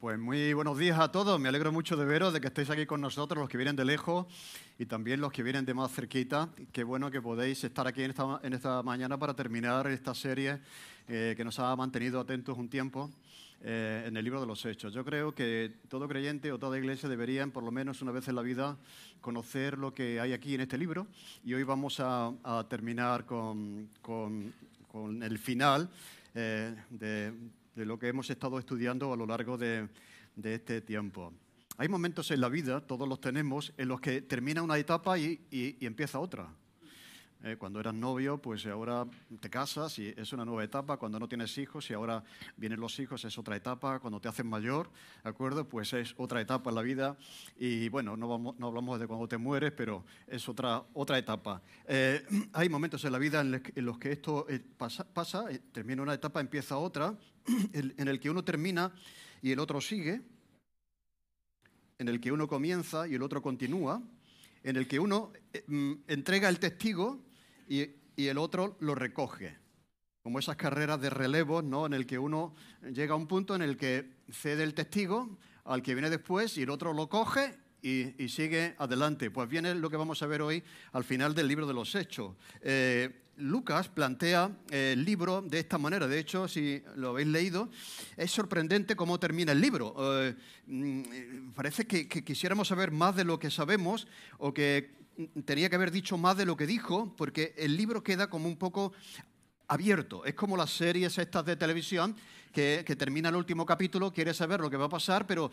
Pues muy buenos días a todos. Me alegro mucho de veros, de que estéis aquí con nosotros, los que vienen de lejos y también los que vienen de más cerquita. Qué bueno que podéis estar aquí en esta, mañana para terminar esta serie eh, que nos ha mantenido atentos un tiempo eh, en el libro de los Hechos. Yo creo que todo creyente o toda iglesia deberían, por lo menos una vez en la vida, conocer lo que hay aquí en este libro. Y hoy vamos a, terminar con, con, con, el final eh, de de lo que hemos estado estudiando a lo largo de, este tiempo. Hay momentos en la vida, todos los tenemos, en los que termina una etapa y empieza otra. Eh, cuando eras novio, pues ahora te casas y es una nueva etapa. Cuando no tienes hijos y ahora vienen los hijos, es otra etapa. Cuando te haces mayor, ¿de acuerdo? Pues es otra etapa en la vida. Y bueno, no, vamos, no hablamos de cuando te mueres, pero es otra, otra etapa. Eh, hay momentos en la vida en, los que esto eh, pasa, pasa termina una etapa, empieza otra, en el que uno termina y el otro sigue, en el que uno comienza y el otro continúa, en el que uno mm, entrega el testigo y, el otro lo recoge. Como esas carreras de relevo, ¿no? En el que uno llega a un punto en el que cede el testigo al que viene después y el otro lo coge y, sigue adelante. Pues viene lo que vamos a ver hoy al final del libro de los Hechos. Eh, Lucas plantea el libro de esta manera. De hecho, si lo habéis leído, es sorprendente cómo termina el libro. Eh, mm, parece que, quisiéramos saber más de lo que sabemos o que tenía que haber dicho más de lo que dijo, porque el libro queda como un poco abierto. Es como las series estas de televisión que, termina el último capítulo, quieres saber lo que va a pasar, pero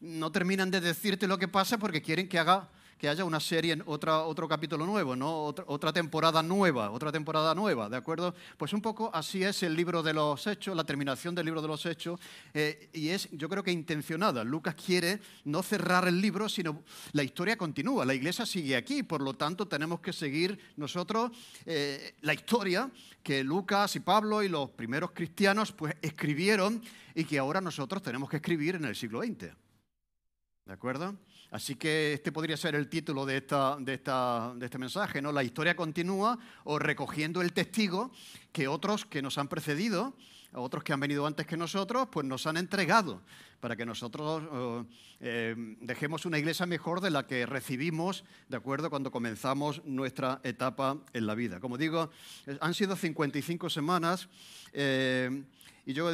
no terminan de decirte lo que pasa porque quieren que haga que haya una serie, otra, otro capítulo nuevo, ¿no? Otra, temporada nueva, otra temporada nueva, ¿de acuerdo? Pues un poco así es el libro de los hechos, la terminación del libro de los hechos, eh, y es, yo creo que intencionada. Lucas quiere no cerrar el libro, sino la historia continúa, la iglesia sigue aquí, por lo tanto tenemos que seguir nosotros eh, la historia que Lucas y Pablo y los primeros cristianos pues escribieron y que ahora nosotros tenemos que escribir en el siglo XX. ¿De acuerdo? Así que este podría ser el título de, esta, de, esta, de este mensaje, ¿no? La historia continúa o recogiendo el testigo que otros que nos han precedido, otros que han venido antes que nosotros, pues nos han entregado para que nosotros eh, dejemos una iglesia mejor de la que recibimos, ¿de acuerdo?, cuando comenzamos nuestra etapa en la vida. Como digo, han sido 55 semanas. Eh, y yo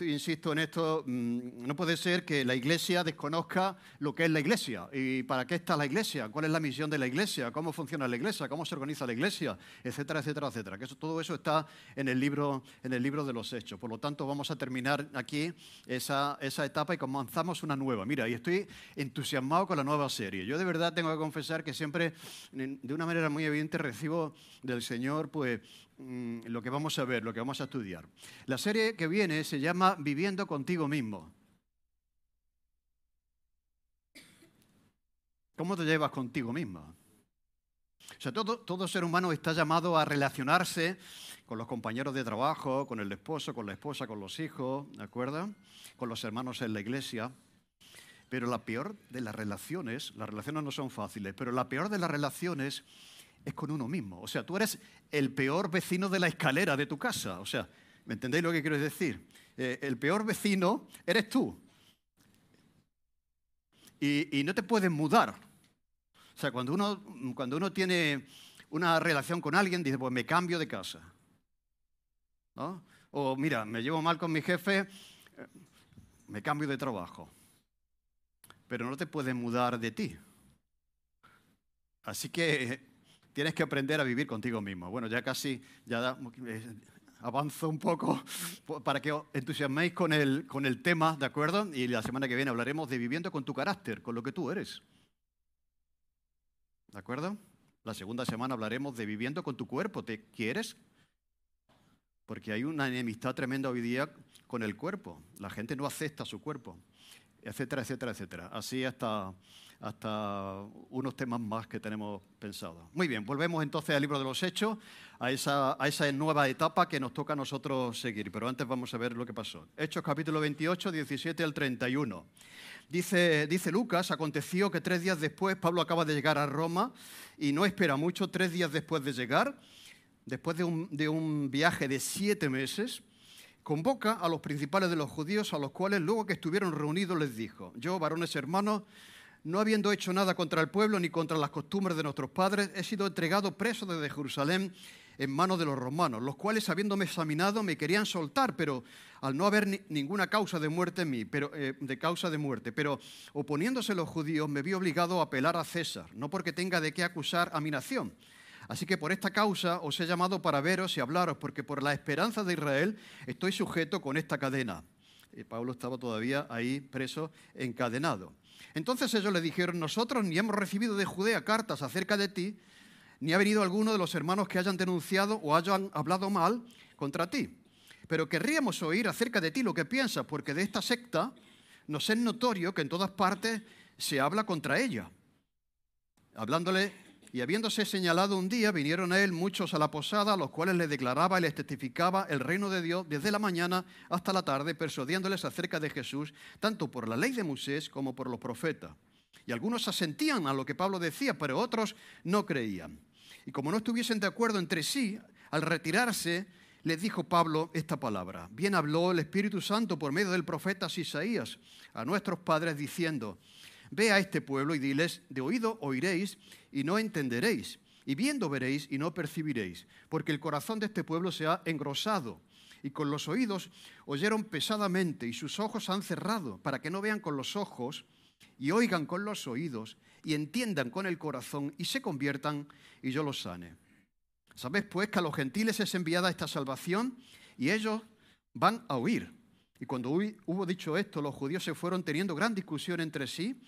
insisto en esto, mm, no puede ser que la Iglesia desconozca lo que es la Iglesia y para qué está la Iglesia, cuál es la misión de la Iglesia, cómo funciona la Iglesia, cómo se organiza la Iglesia, etcétera, etcétera, etcétera. Que todo eso está en el, libro, en el libro de los Hechos. Por lo tanto, vamos a terminar aquí esa, etapa y comenzamos una nueva. Mira, y estoy entusiasmado con la nueva serie. Yo de verdad tengo que confesar que siempre, de una manera muy evidente, recibo del Señor, pues lo que vamos a ver, lo que vamos a estudiar. La serie que viene se llama Viviendo contigo mismo. ¿Cómo te llevas contigo mismo? O sea, todo, todo ser humano está llamado a relacionarse con los compañeros de trabajo, con el esposo, con la esposa, con los hijos, ¿de acuerdo? Con los hermanos en la iglesia. Pero la peor de las relaciones, las relaciones no son fáciles, pero la peor de las relaciones es con uno mismo. O sea, tú eres el peor vecino de la escalera de tu casa. O sea, ¿me entendéis lo que quiero decir? Eh, el peor vecino eres tú. Y, no te puedes mudar. O sea, cuando uno, cuando uno tiene una relación con alguien, dice, pues me cambio de casa. ¿No? O mira, me llevo mal con mi jefe, eh, me cambio de trabajo. Pero no te puedes mudar de ti. Así que tienes que aprender a vivir contigo mismo. Bueno, ya casi, ya eh, avanzo un poco para que os entusiasméis con el, con el tema, ¿de acuerdo? Y la semana que viene hablaremos de viviendo con tu carácter, con lo que tú eres. ¿De acuerdo? La segunda semana hablaremos de viviendo con tu cuerpo. ¿Te quieres? Porque hay una enemistad tremenda hoy día con el cuerpo. La gente no acepta su cuerpo, etcétera, etcétera, etcétera. Así hasta hasta unos temas más que tenemos pensados. Muy bien, volvemos entonces al libro de los Hechos, a esa, nueva etapa que nos toca a nosotros seguir. Pero antes vamos a ver lo que pasó. Hechos capítulo 28, 17 al 31. Dice, dice Lucas, aconteció que tres días después Pablo acaba de llegar a Roma y no espera mucho, tres días después de llegar, después de un, de un viaje de siete meses, convoca a los principales de los judíos, a los cuales luego que estuvieron reunidos les dijo, yo, varones hermanos, no habiendo hecho nada contra el pueblo ni contra las costumbres de nuestros padres, he sido entregado preso desde Jerusalén en manos de los romanos, los cuales, habiéndome examinado, me querían soltar, pero al no haber ninguna causa de muerte en mí, pero, eh, de causa de muerte, pero oponiéndose los judíos, me vi obligado a apelar a César, no porque tenga de qué acusar a mi nación. Así que por esta causa os he llamado para veros y hablaros, porque por la esperanza de Israel estoy sujeto con esta cadena. Y Pablo estaba todavía ahí preso, encadenado. Entonces ellos le dijeron, nosotros ni hemos recibido de Judea cartas acerca de ti, ni ha venido alguno de los hermanos que hayan denunciado o hayan hablado mal contra ti. Pero querríamos oír acerca de ti lo que piensas, porque de esta secta nos es notorio que en todas partes se habla contra ella. Hablándole y habiéndose señalado un día, vinieron a él muchos a la posada, los cuales le declaraba y les testificaba el reino de Dios desde la mañana hasta la tarde, persuadiéndoles acerca de Jesús, tanto por la ley de Moisés como por los profetas. Y algunos asentían a lo que Pablo decía, pero otros no creían. Y como no estuviesen de acuerdo entre sí, al retirarse, les dijo Pablo esta palabra. Bien habló el Espíritu Santo por medio del profeta Isaías a nuestros padres diciendo, Ve a este pueblo y diles, de oído oiréis y no entenderéis, y viendo veréis y no percibiréis, porque el corazón de este pueblo se ha engrosado, y con los oídos oyeron pesadamente, y sus ojos han cerrado, para que no vean con los ojos, y oigan con los oídos, y entiendan con el corazón, y se conviertan, y yo los sane. ¿Sabes pues que a los gentiles es enviada esta salvación? Y ellos van a oír. Y cuando hubo dicho esto, los judíos se fueron teniendo gran discusión entre sí.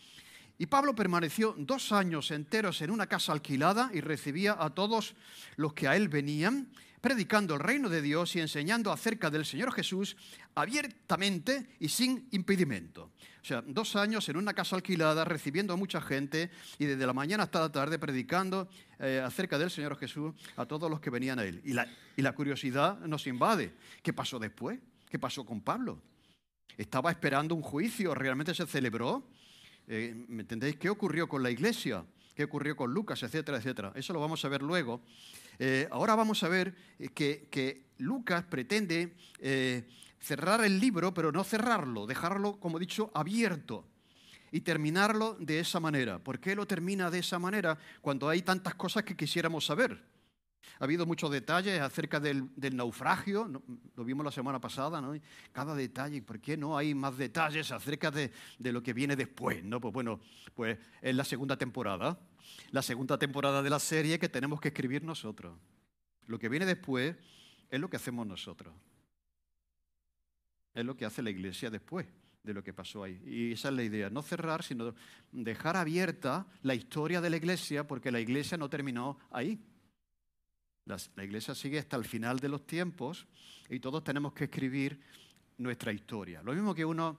Y Pablo permaneció dos años enteros en una casa alquilada y recibía a todos los que a él venían, predicando el reino de Dios y enseñando acerca del Señor Jesús abiertamente y sin impedimento. O sea, dos años en una casa alquilada, recibiendo a mucha gente y desde la mañana hasta la tarde predicando eh, acerca del Señor Jesús a todos los que venían a él. Y la, y la curiosidad nos invade. ¿Qué pasó después? ¿Qué pasó con Pablo? Estaba esperando un juicio, realmente se celebró. Eh, ¿Me entendéis? ¿Qué ocurrió con la iglesia? ¿Qué ocurrió con Lucas? Etcétera, etcétera. Eso lo vamos a ver luego. Eh, ahora vamos a ver eh, que, Lucas pretende cerrar el libro, pero no cerrarlo, dejarlo, como he dicho, abierto y terminarlo de esa manera. ¿Por qué lo termina de esa manera cuando hay tantas cosas que quisiéramos saber? Ha habido muchos detalles acerca del, naufragio, lo vimos la semana pasada, ¿no? Cada detalle, ¿por qué no hay más detalles acerca de, lo que viene después? ¿no? Pues bueno, pues es la segunda temporada, la segunda temporada de la serie que tenemos que escribir nosotros. Lo que viene después es lo que hacemos nosotros. Es lo que hace la iglesia después de lo que pasó ahí. Y esa es la idea, no cerrar, sino dejar abierta la historia de la iglesia, porque la iglesia no terminó ahí. La, iglesia sigue hasta el final de los tiempos y todos tenemos que escribir nuestra historia. Lo mismo que uno,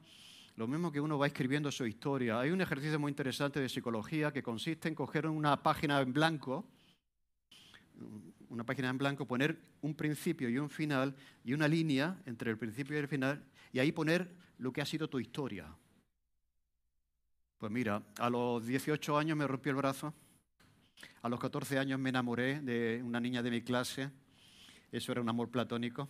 lo mismo que uno va escribiendo su historia. Hay un ejercicio muy interesante de psicología que consiste en coger una página en blanco, una página en blanco, poner un principio y un final y una línea entre el principio y el final y ahí poner lo que ha sido tu historia. Pues mira, a los 18 años me rompí el brazo. A los 14 años me enamoré de una niña de mi clase. Eso era un amor platónico.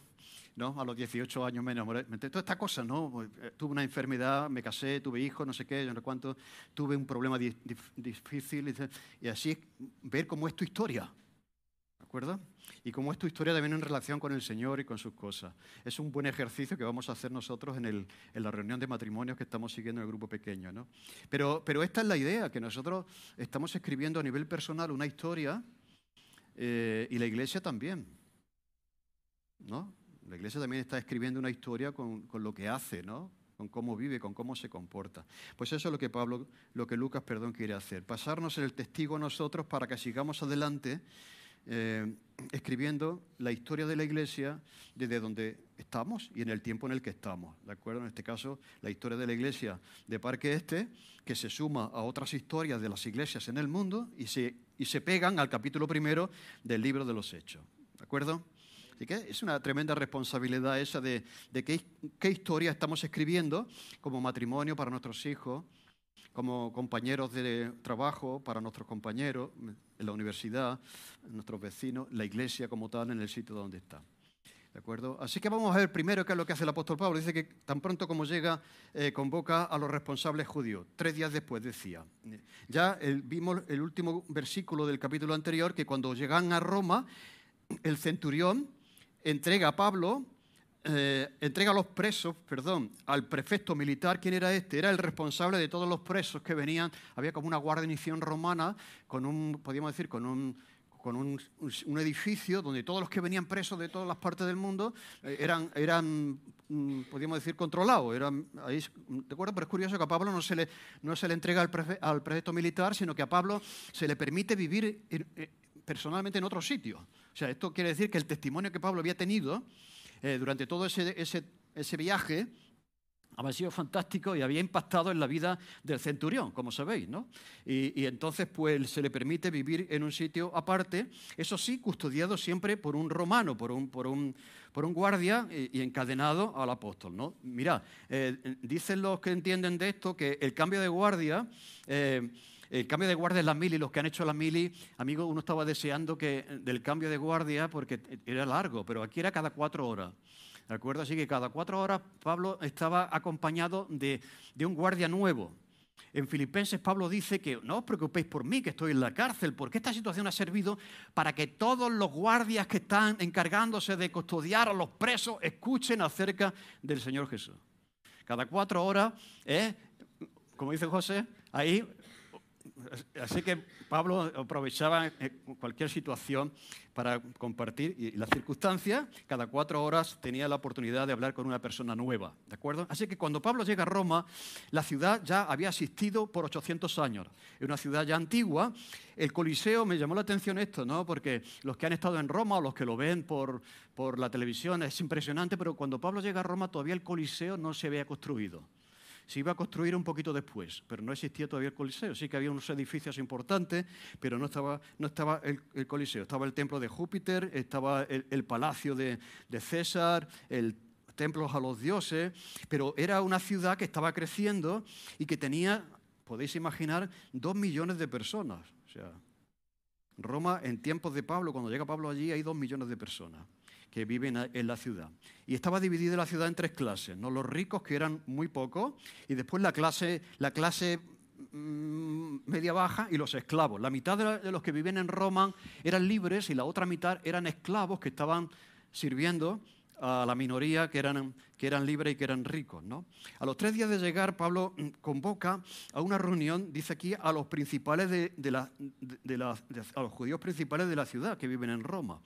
¿no? A los 18 años me enamoré. Toda esta cosa, ¿no? Eh, tuve una enfermedad, me casé, tuve hijos, no sé qué, no sé cuánto. Tuve un problema difícil. Y así ver cómo es tu historia. ¿De acuerdo? Y cómo es tu historia también en relación con el Señor y con sus cosas. Es un buen ejercicio que vamos a hacer nosotros en, el, en la reunión de matrimonios que estamos siguiendo en el grupo pequeño. ¿no? Pero, pero esta es la idea, que nosotros estamos escribiendo a nivel personal una historia eh, y la iglesia también. ¿no? La iglesia también está escribiendo una historia con, con lo que hace, ¿no? con cómo vive, con cómo se comporta. Pues eso es lo que Pablo, lo que Lucas, perdón, quiere hacer, pasarnos el testigo a nosotros para que sigamos adelante eh, escribiendo la historia de la iglesia desde donde estamos y en el tiempo en el que estamos. ¿De acuerdo? En este caso, la historia de la iglesia de Parque Este, que se suma a otras historias de las iglesias en el mundo y se, y se pegan al capítulo primero del libro de los Hechos. ¿De acuerdo? Así que es una tremenda responsabilidad esa de, de qué, qué historia estamos escribiendo como matrimonio para nuestros hijos, como compañeros de trabajo para nuestros compañeros en la universidad, nuestros vecinos, la iglesia como tal en el sitio donde está. ¿De acuerdo? Así que vamos a ver primero qué es lo que hace el apóstol Pablo. Dice que tan pronto como llega, eh, convoca a los responsables judíos. Tres días después decía. Ya vimos el último versículo del capítulo anterior, que cuando llegan a Roma, el centurión entrega a Pablo, eh, entrega a los presos, perdón, al prefecto militar. ¿Quién era este? Era el responsable de todos los presos que venían. Había como una guarnición romana con un, podríamos decir, con un con un, edificio donde todos los que venían presos de todas las partes del mundo eh, eran, eran mm, podríamos decir, controlados. Eran, ahí. Pero es curioso que a Pablo no se le, no se le entrega al, al prefecto militar, sino que a Pablo se le permite vivir eh, personalmente en otro sitio. O sea, esto quiere decir que el testimonio que Pablo había tenido eh, durante todo ese, ese, ese viaje había sido fantástico y había impactado en la vida del centurión, como sabéis, ¿no? Y, entonces, pues, se le permite vivir en un sitio aparte, eso sí, custodiado siempre por un romano, por un, por un, por un guardia y, encadenado al apóstol, ¿no? Mira, eh, dicen los que entienden de esto que el cambio de guardia... Eh, el cambio de guardia en la mili, los que han hecho la mili, amigo, uno estaba deseando que del cambio de guardia porque era largo, pero aquí era cada cuatro horas. ¿De acuerdo? Así que cada cuatro horas Pablo estaba acompañado de, un guardia nuevo. En Filipenses Pablo dice que no os preocupéis por mí, que estoy en la cárcel, porque esta situación ha servido para que todos los guardias que están encargándose de custodiar a los presos escuchen acerca del Señor Jesús. Cada cuatro horas, ¿eh? como dice José, ahí Así que Pablo aprovechaba eh, cualquier situación para compartir y las circunstancias, cada cuatro horas tenía la oportunidad de hablar con una persona nueva, ¿de acuerdo? Así que cuando Pablo llega a Roma, la ciudad ya había existido por 800 años, es una ciudad ya antigua. El Coliseo, me llamó la atención esto, ¿no? Porque los que han estado en Roma o los que lo ven por, por la televisión es impresionante, pero cuando Pablo llega a Roma todavía el Coliseo no se había construido se iba a construir un poquito después, pero no existía todavía el Coliseo. Sí que había unos edificios importantes, pero no estaba, no estaba el, Coliseo. Estaba el templo de Júpiter, estaba el, palacio de, César, el templo a los dioses, pero era una ciudad que estaba creciendo y que tenía, podéis imaginar, dos millones de personas. O sea, Roma en tiempos de Pablo, cuando llega Pablo allí, hay dos millones de personas que viven en la ciudad. Y estaba dividida la ciudad en tres clases, ¿no? los ricos, que eran muy pocos, y después la clase, la clase mm, media baja y los esclavos. La mitad de, los que vivían en Roma eran libres y la otra mitad eran esclavos que estaban sirviendo a la minoría que eran, que eran libres y que eran ricos. ¿no? A los tres días de llegar, Pablo mm, convoca a una reunión, dice aquí, a los principales de, la, de, a los judíos principales de la ciudad que viven en Roma.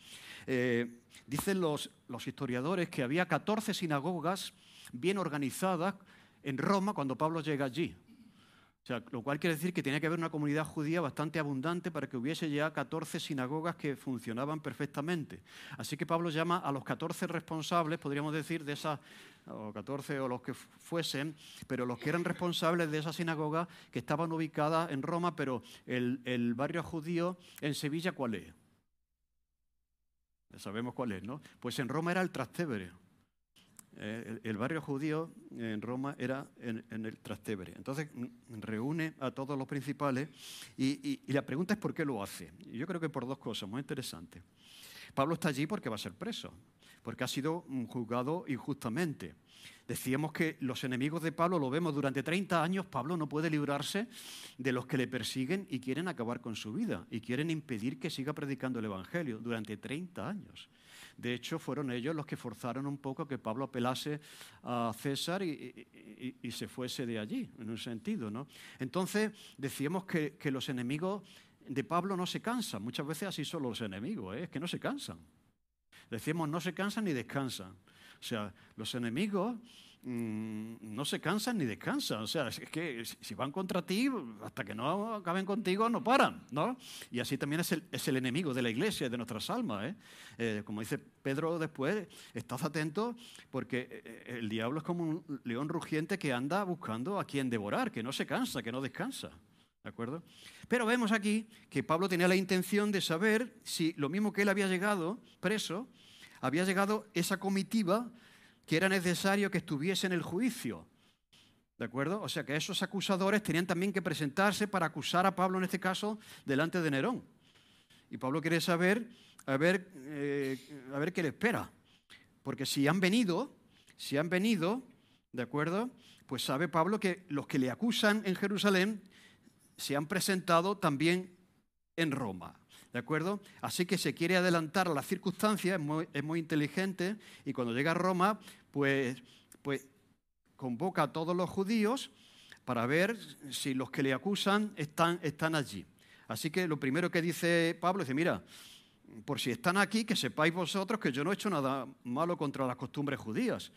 Eh, dicen los, los historiadores que había 14 sinagogas bien organizadas en Roma cuando Pablo llega allí. Lo cual quiere decir que tenía que haber una comunidad judía bastante abundante para que hubiese ya 14 sinagogas que funcionaban perfectamente. Así que Pablo llama a los 14 responsables, podríamos decir, de esas, o 14 o los que fuesen, pero los que eran responsables de esas sinagogas que estaban ubicadas en Roma, pero el, el barrio judío en Sevilla, ¿cuál es? Sabemos cuál es, ¿no? Pues en Roma era el Trastevere. Eh, el, barrio judío en Roma era en, el Trastevere. Entonces mm, reúne a todos los principales y, y, la pregunta es por qué lo hace. Yo creo que por dos cosas muy interesantes. Pablo está allí porque va a ser preso, porque ha sido mm, juzgado injustamente. Decíamos que los enemigos de Pablo lo vemos durante 30 años. Pablo no puede librarse de los que le persiguen y quieren acabar con su vida y quieren impedir que siga predicando el Evangelio durante 30 años. De hecho, fueron ellos los que forzaron un poco que Pablo apelase a César y, se fuese de allí, en un sentido. ¿no? Entonces, decíamos que, los enemigos de Pablo no se cansan. Muchas veces así son los enemigos, ¿eh? es que no se cansan. Decíamos, no se cansan ni descansan. O sea, los enemigos mm, no se cansan ni descansan. O sea, es que si van contra ti, hasta que no acaben contigo, no paran, ¿no? Y así también es el, es el enemigo de la iglesia, de nuestras almas. ¿eh? Eh, como dice Pedro después, estad atentos porque eh, el diablo es como un león rugiente que anda buscando a quien devorar, que no se cansa, que no descansa. ¿De acuerdo? Pero vemos aquí que Pablo tenía la intención de saber si lo mismo que él había llegado preso, había llegado esa comitiva que era necesario que estuviese en el juicio. ¿De acuerdo? O sea que esos acusadores tenían también que presentarse para acusar a Pablo, en este caso, delante de Nerón. Y Pablo quiere saber eh, a ver qué le espera. porque si han venido, si han venido, ¿de acuerdo? Pues sabe Pablo que los que le acusan en Jerusalén se han presentado también en Roma. ¿De acuerdo? Así que se quiere adelantar a las circunstancias, es muy, inteligente, y cuando llega a Roma, pues, pues convoca a todos los judíos para ver si los que le acusan están, están allí. Así que lo primero que dice Pablo es, mira, por si están aquí, que sepáis vosotros que yo no he hecho nada malo contra las costumbres judías.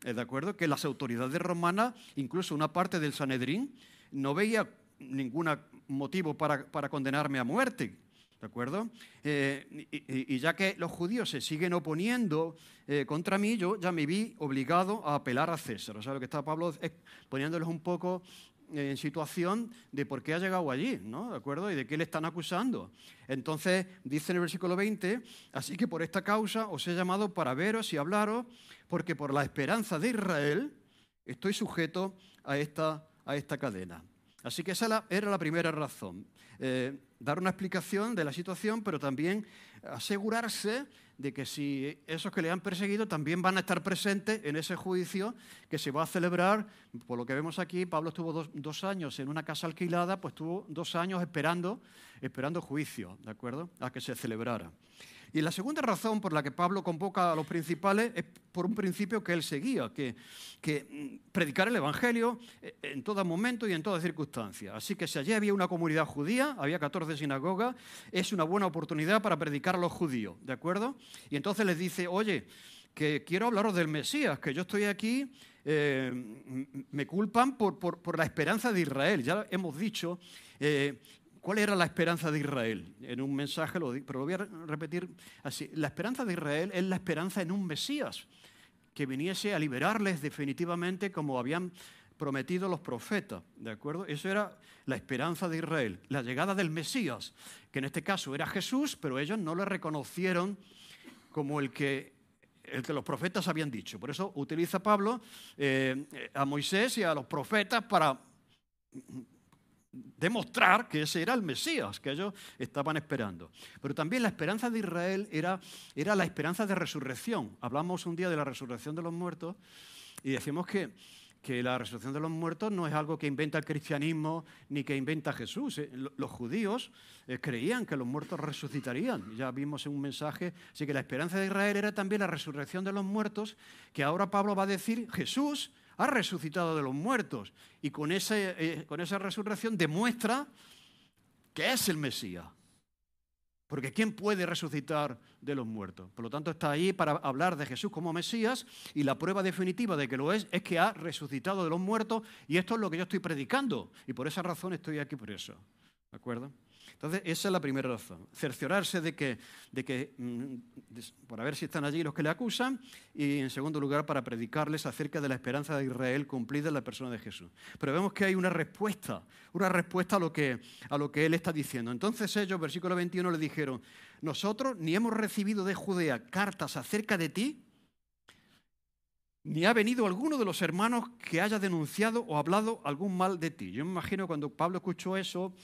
¿De acuerdo? Que las autoridades romanas, incluso una parte del Sanedrín, no veía ningún motivo para, para condenarme a muerte. ¿De acuerdo? Eh, y, ya que los judíos se siguen oponiendo eh, contra mí, yo ya me vi obligado a apelar a César. O sea, lo que está Pablo es un poco en situación de por qué ha llegado allí, ¿no? ¿De acuerdo? Y de qué le están acusando. Entonces, dice en el versículo 20, así que por esta causa os he llamado para veros y hablaros, porque por la esperanza de Israel estoy sujeto a esta, a esta cadena. Así que esa era la primera razón. Eh, dar una explicación de la situación, pero también asegurarse de que si esos que le han perseguido también van a estar presentes en ese juicio que se va a celebrar, por lo que vemos aquí, Pablo estuvo dos, años en una casa alquilada, pues estuvo dos años esperando, esperando juicio, ¿de acuerdo? A que se celebrara. Y la segunda razón por la que Pablo convoca a los principales es por un principio que él seguía, que, mm, predicar el Evangelio eh, en todo momento y en toda circunstancia. Así que si allí había una comunidad judía, había 14 sinagogas, es una buena oportunidad para predicar a los judíos, ¿de acuerdo? Y entonces les dice, oye, que quiero hablaros del Mesías, que yo estoy aquí, eh, me culpan por, la esperanza de Israel. Ya hemos dicho eh, ¿Cuál era la esperanza de Israel? En un mensaje, lo, pero lo voy a repetir así. La esperanza de Israel es la esperanza en un Mesías que viniese a liberarles definitivamente como habían prometido los profetas, ¿de acuerdo? Eso era la esperanza de Israel, la llegada del Mesías, que en este caso era Jesús, pero ellos no lo reconocieron como el que, el que los profetas habían dicho. Por eso utiliza Pablo eh, a Moisés y a los profetas para demostrar que ese era el Mesías que ellos estaban esperando. Pero también la esperanza de Israel era, era la esperanza de resurrección. Hablamos un día de la resurrección de los muertos y decimos que, que la resurrección de los muertos no es algo que inventa el cristianismo ni que inventa Jesús. Eh, los judíos eh, creían que los muertos resucitarían. Ya vimos en un mensaje. Así que la esperanza de Israel era también la resurrección de los muertos, que ahora Pablo va a decir, Jesús ha resucitado de los muertos y con, eh, con esa resurrección demuestra que es el Mesías. Porque ¿quién puede resucitar de los muertos? Por lo tanto, está ahí para hablar de Jesús como Mesías y la prueba definitiva de que lo es es que ha resucitado de los muertos y esto es lo que yo estoy predicando y por esa razón estoy aquí por eso. ¿De acuerdo? Entonces, esa es la primera razón. Cerciorarse de que, de que mm, para ver si están allí los que le acusan, y en segundo lugar, para predicarles acerca de la esperanza de Israel cumplida en la persona de Jesús. Pero vemos que hay una respuesta, una respuesta a lo que, a lo que él está diciendo. Entonces ellos, versículo 21, le dijeron, nosotros ni hemos recibido de Judea cartas acerca de ti, ni ha venido alguno de los hermanos que haya denunciado o hablado algún mal de ti. Yo me imagino cuando Pablo escuchó eso,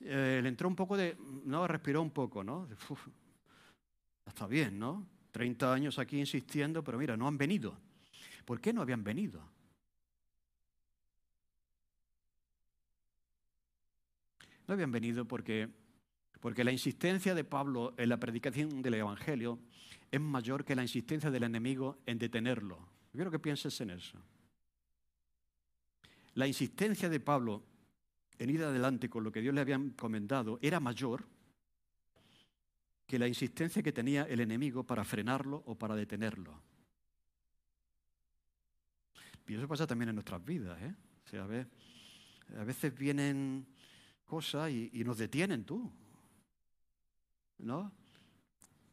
eh, le entró un poco de, no, respiró un poco, ¿no? está bien, ¿no? 30 años aquí insistiendo, pero mira, no han venido. ¿Por qué no habían venido? No habían venido porque, porque la insistencia de Pablo en la predicación del Evangelio es mayor que la insistencia del enemigo en detenerlo. Quiero que pienses en eso. La insistencia de Pablo en ir adelante con lo que Dios le había encomendado era mayor que la insistencia que tenía el enemigo para frenarlo o para detenerlo. Y eso pasa también en nuestras vidas. ¿eh? O sea, a, veces vienen cosas y, y nos detienen tú. ¿No?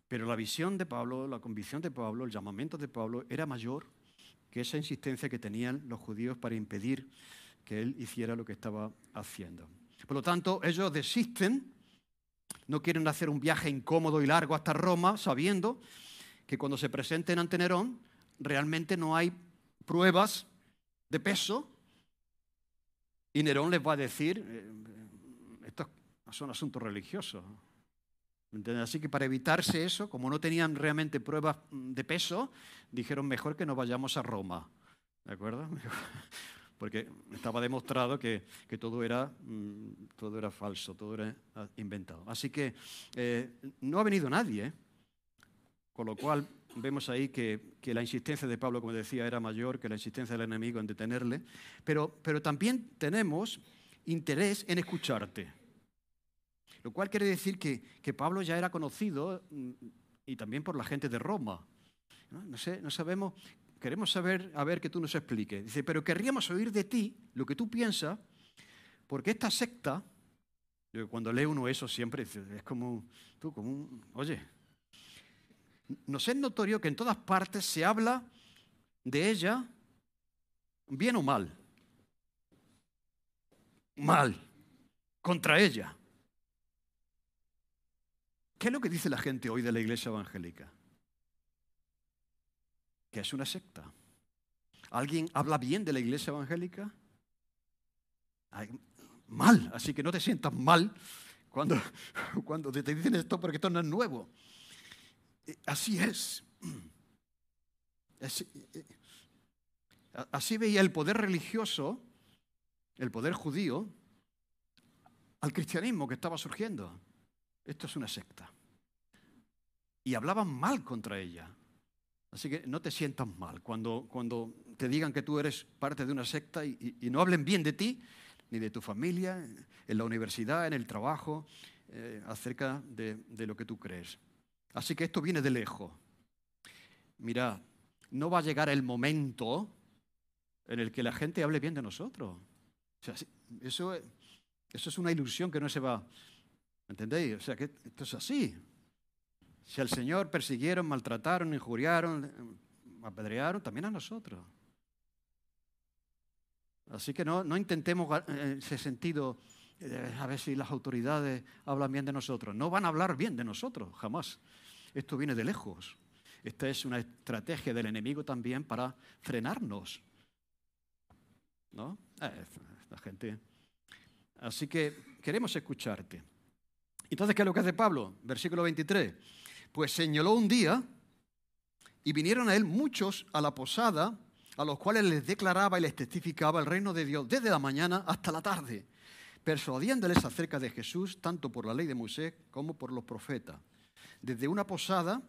Pero la visión de Pablo, la convicción de Pablo, el llamamiento de Pablo era mayor que esa insistencia que tenían los judíos para impedir que él hiciera lo que estaba haciendo. Por lo tanto, ellos desisten, no quieren hacer un viaje incómodo y largo hasta Roma, sabiendo que cuando se presenten ante Nerón realmente no hay pruebas de peso y Nerón les va a decir, eh, esto es un Así que para evitarse eso, como no tenían realmente pruebas mm, de peso, dijeron mejor que no vayamos a Roma. ¿De acuerdo? Porque estaba demostrado que, todo, era, mm, todo era falso, todo era ah, inventado. Así que eh, no ha venido nadie, ¿eh? con lo cual vemos ahí que, la insistencia de Pablo, como decía, era mayor que la insistencia del enemigo en detenerle. Pero, pero también tenemos interés en escucharte. Lo cual quiere decir que, Pablo ya era conocido mm, y también por la gente de Roma. No, sé, no sabemos, queremos saber, a ver que tú nos expliques. Dice, pero querríamos oír de ti lo que tú piensas, porque esta secta, cuando lee uno eso siempre es como, tú, como un, oye, nos es notorio que en todas partes se habla de ella bien o mal. Mal, contra ella. ¿Qué es lo que dice la gente hoy de la iglesia evangélica? Que es una secta. ¿Alguien habla bien de la iglesia evangélica? mal, así que no te sientas mal cuando, te dicen esto porque esto no es nuevo. Eh, así es. Así, eh, así veía el poder religioso, el poder judío, al cristianismo que estaba surgiendo. Esto es una secta. Y hablaban mal contra ella. Así que no te sientas mal cuando, cuando te digan que tú eres parte de una secta y, no hablen bien de ti, ni de tu familia, en la universidad, en el trabajo, eh, acerca de, de lo que tú crees. Así que esto viene de lejos. Mira, no va a llegar el momento en el que la gente hable bien de nosotros. eso, eso es una ilusión que no se va, ¿Entendéis? O sea, que esto es así. Si al Señor persiguieron, maltrataron, injuriaron, apedrearon, también a nosotros. Así que no, no intentemos en eh, ese sentido eh, a ver si las autoridades hablan bien de nosotros. No van a hablar bien de nosotros, jamás. Esto viene de lejos. Esta es una estrategia del enemigo también para frenarnos. ¿No? Eh, la gente. Así que queremos escucharte. Entonces, ¿qué es lo que hace Pablo? Versículo 23. Pues señaló un día y vinieron a él muchos a la posada, a los cuales les declaraba y les testificaba el reino de Dios desde la mañana hasta la tarde, persuadiéndoles acerca de Jesús, tanto por la ley de Moisés como por los profetas. Desde una posada,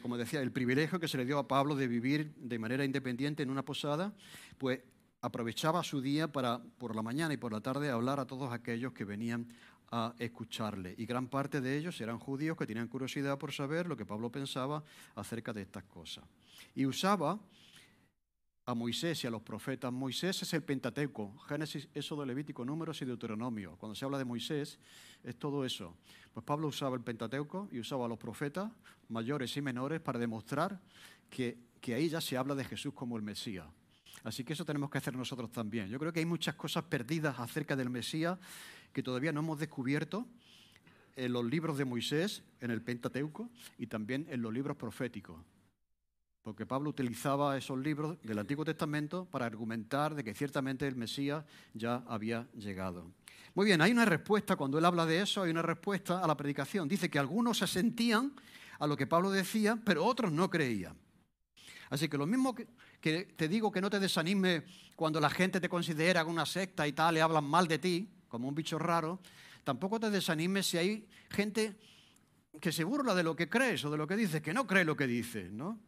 como decía, el privilegio que se le dio a Pablo de vivir de manera independiente en una posada, pues aprovechaba su día para por la mañana y por la tarde hablar a todos aquellos que venían a escucharle. Y gran parte de ellos eran judíos que tenían curiosidad por saber lo que Pablo pensaba acerca de estas cosas. Y usaba a Moisés y a los profetas. Moisés es el Pentateuco, Génesis, Éxodo, Levítico, Números y Deuteronomio. Cuando se habla de Moisés, es todo eso. Pues Pablo usaba el Pentateuco y usaba a los profetas, mayores y menores, para demostrar que, que ahí ya se habla de Jesús como el Mesías. Así que eso tenemos que hacer nosotros también. Yo creo que hay muchas cosas perdidas acerca del Mesías que todavía no hemos descubierto en los libros de Moisés, en el Pentateuco y también en los libros proféticos. Porque Pablo utilizaba esos libros del Antiguo Testamento para argumentar de que ciertamente el Mesías ya había llegado. Muy bien, hay una respuesta, cuando él habla de eso, hay una respuesta a la predicación. Dice que algunos se sentían a lo que Pablo decía, pero otros no creían. Así que lo mismo que, te digo que no te desanime cuando la gente te considera una secta y tal, y hablan mal de ti, como un bicho raro, tampoco te desanimes si hay gente que se burla de lo que crees o de lo que dices, que no cree lo que dices, ¿no?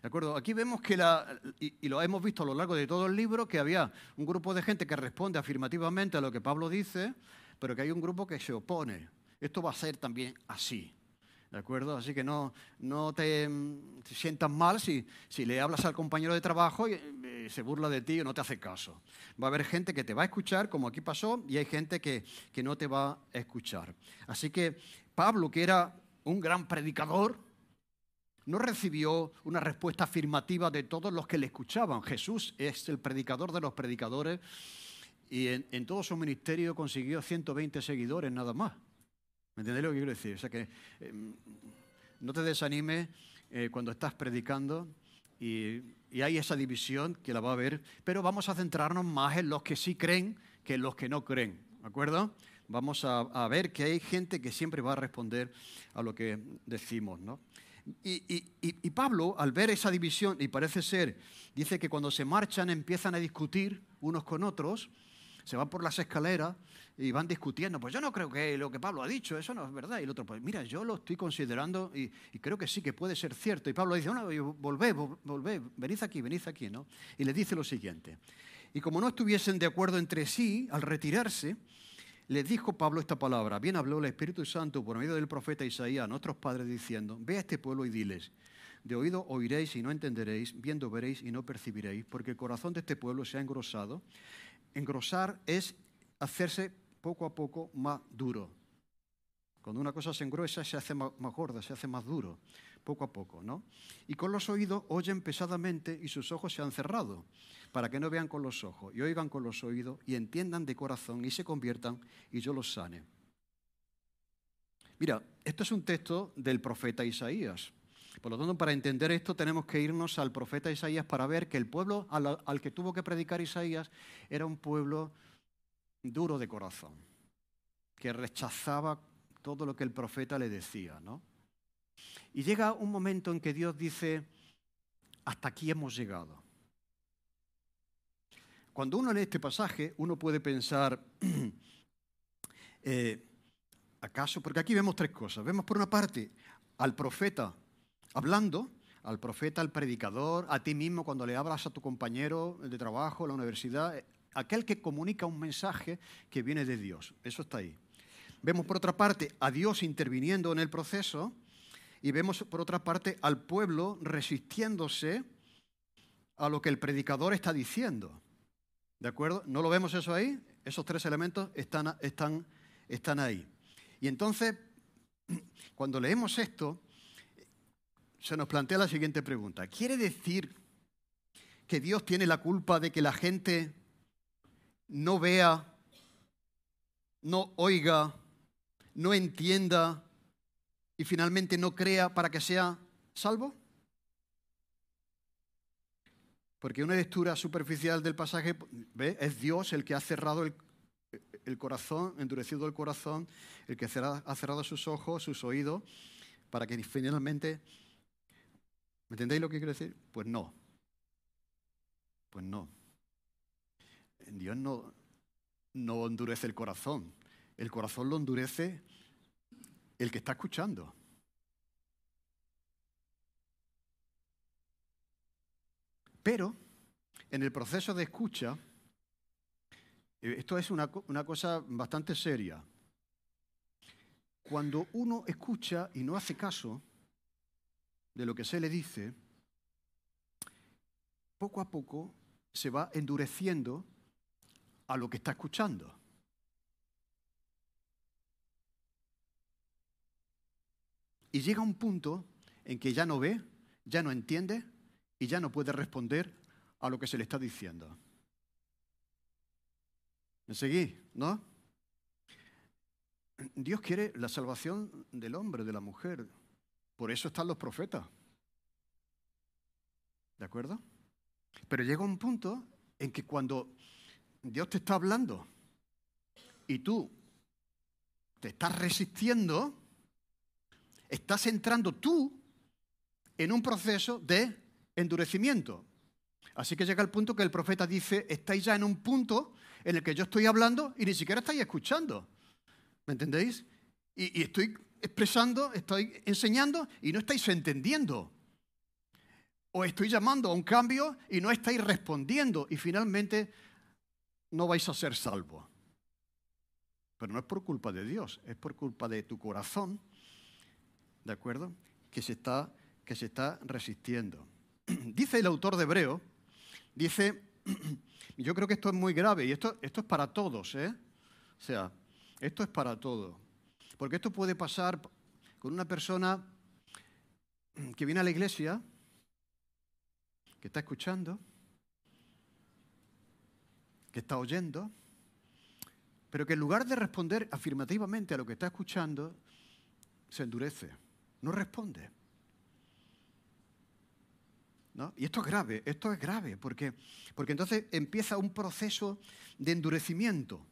¿De acuerdo? Aquí vemos que, la, y, lo hemos visto a lo largo de todo el libro, que había un grupo de gente que responde afirmativamente a lo que Pablo dice, pero que hay un grupo que se opone. Esto va a ser también así. ¿De acuerdo? Así que no, no te, sientas mal si, si, le hablas al compañero de trabajo y, se burla de ti o no te hace caso. Va a haber gente que te va a escuchar, como aquí pasó, y hay gente que, que no te va a escuchar. Así que Pablo, que era un gran predicador, no recibió una respuesta afirmativa de todos los que le escuchaban. Jesús es el predicador de los predicadores y en todo su ministerio consiguió 120 seguidores nada más. ¿Me entendéis lo que quiero decir? O sea que em, no te desanimes eh, cuando estás predicando y, hay esa división que la va a haber, pero vamos a centrarnos más en los que sí creen que en los que no creen, ¿de acuerdo? vamos a, ver que hay gente que siempre va a responder a lo que decimos. ¿no? Y, Pablo, al ver esa división, y parece ser, dice que cuando se marchan empiezan a discutir unos con otros, se van por las escaleras y van discutiendo. Pues yo no creo que lo que Pablo ha dicho, eso no es verdad. Y el otro, pues mira, yo lo estoy considerando y, creo que sí, que puede ser cierto. Y Pablo dice, no, volvé, volvé, venid aquí, venid aquí, ¿no? Y le dice lo siguiente. Y como no estuviesen de acuerdo entre sí, al retirarse, les dijo Pablo esta palabra. Bien habló el Espíritu Santo por medio del profeta Isaías a nuestros padres diciendo, ve a este pueblo y diles, de oído oiréis y no entenderéis, viendo veréis y no percibiréis, porque el corazón de este pueblo se ha engrosado. Engrosar es hacerse poco a poco más duro. Cuando una cosa se engruesa, se hace más, gorda, se hace más duro, poco a poco, ¿no? Y con los oídos oyen pesadamente y sus ojos se han cerrado para que no vean con los ojos y oigan con los oídos y entiendan de corazón y se conviertan y yo los sane. Mira, esto es un texto del profeta Isaías. Por lo tanto, para entender esto tenemos que irnos al profeta Isaías para ver que el pueblo al, que tuvo que predicar Isaías era un pueblo duro de corazón, que rechazaba todo lo que el profeta le decía, ¿no? Y llega un momento en que Dios dice, hasta aquí hemos llegado. Cuando uno lee este pasaje, uno puede pensar, eh, ¿acaso? Porque aquí vemos tres cosas. Vemos por una parte al profeta hablando, al profeta, al predicador, a ti mismo cuando le hablas a tu compañero de trabajo, a la universidad, aquel que comunica un mensaje que viene de Dios. Eso está ahí. Vemos por otra parte a Dios interviniendo en el proceso y vemos por otra parte al pueblo resistiéndose a lo que el predicador está diciendo. ¿De acuerdo? ¿No lo vemos eso ahí? Esos tres elementos están, están, están ahí. Y entonces, cuando leemos esto, se nos plantea la siguiente pregunta. ¿Quiere decir que Dios tiene la culpa de que la gente no vea, no oiga, no entienda y finalmente no crea para que sea salvo? Porque una lectura superficial del pasaje. Es Dios el que ha cerrado el, corazón, endurecido el corazón, el que ha cerrado sus ojos, sus oídos, para que finalmente... ¿Me entendéis lo que quiero decir? Pues no. Pues no. Dios no, no endurece el corazón. El corazón lo endurece el que está escuchando. Pero en el proceso de escucha, eh, esto es una, cosa bastante seria. Cuando uno escucha y no hace caso de lo que se le dice, poco a poco se va endureciendo a lo que está escuchando. Y llega un punto en que ya no ve, ya no entiende y ya no puede responder a lo que se le está diciendo. ¿Me seguí? ¿No? Dios quiere la salvación del hombre, de la mujer. Por eso están los profetas. ¿De acuerdo? Pero llega un punto en que cuando Dios te está hablando y tú te estás resistiendo, estás entrando tú en un proceso de endurecimiento. Así que llega el punto que el profeta dice, estáis ya en un punto en el que yo estoy hablando y ni siquiera estáis escuchando. ¿Me entendéis? Y, estoy expresando, estoy enseñando y no estáis entendiendo. O estoy llamando a un cambio y no estáis respondiendo y finalmente no vais a ser salvos. Pero no es por culpa de Dios, es por culpa de tu corazón, ¿de acuerdo? Que se está, que se está resistiendo. dice el autor de Hebreo, dice, yo creo que esto es muy grave y esto, esto es para todos, ¿eh? O sea, esto es para todos. Porque esto puede pasar con una persona que viene a la iglesia, que está escuchando, que está oyendo, pero que en lugar de responder afirmativamente a lo que está escuchando, se endurece, no responde. Y esto es grave, esto es grave, porque, porque entonces empieza un proceso de endurecimiento.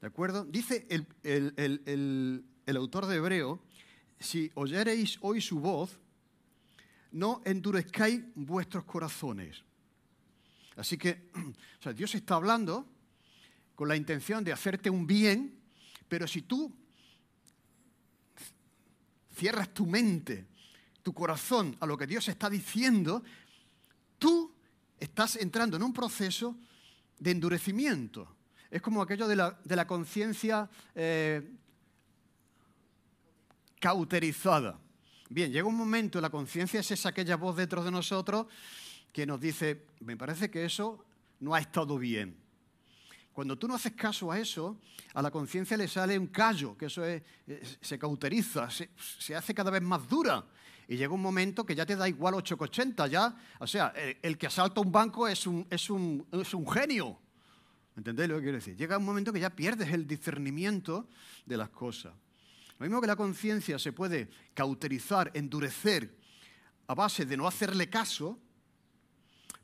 ¿De acuerdo? Dice el, autor de Hebreo, si oyereis hoy su voz, no endurezcáis vuestros corazones. Así que Dios está hablando con la intención de hacerte un bien, pero si tú cierras tu mente, tu corazón a lo que Dios está diciendo, tú estás entrando en un proceso de endurecimiento. Es como aquello de la, conciencia eh, cauterizada. Bien, llega un momento, la conciencia es esa aquella voz dentro de nosotros que nos dice, me parece que eso no ha estado bien. Cuando tú no haces caso a eso, a la conciencia le sale un callo, que eso es, se cauteriza, se, hace cada vez más dura. Y llega un momento que ya te da igual 8,80, ya, o sea, el, que asalta un banco es un, es un, es un genio. ¿Entendéis lo que quiero decir? Llega un momento que ya pierdes el discernimiento de las cosas. Lo mismo que la conciencia se puede cauterizar, endurecer a base de no hacerle caso,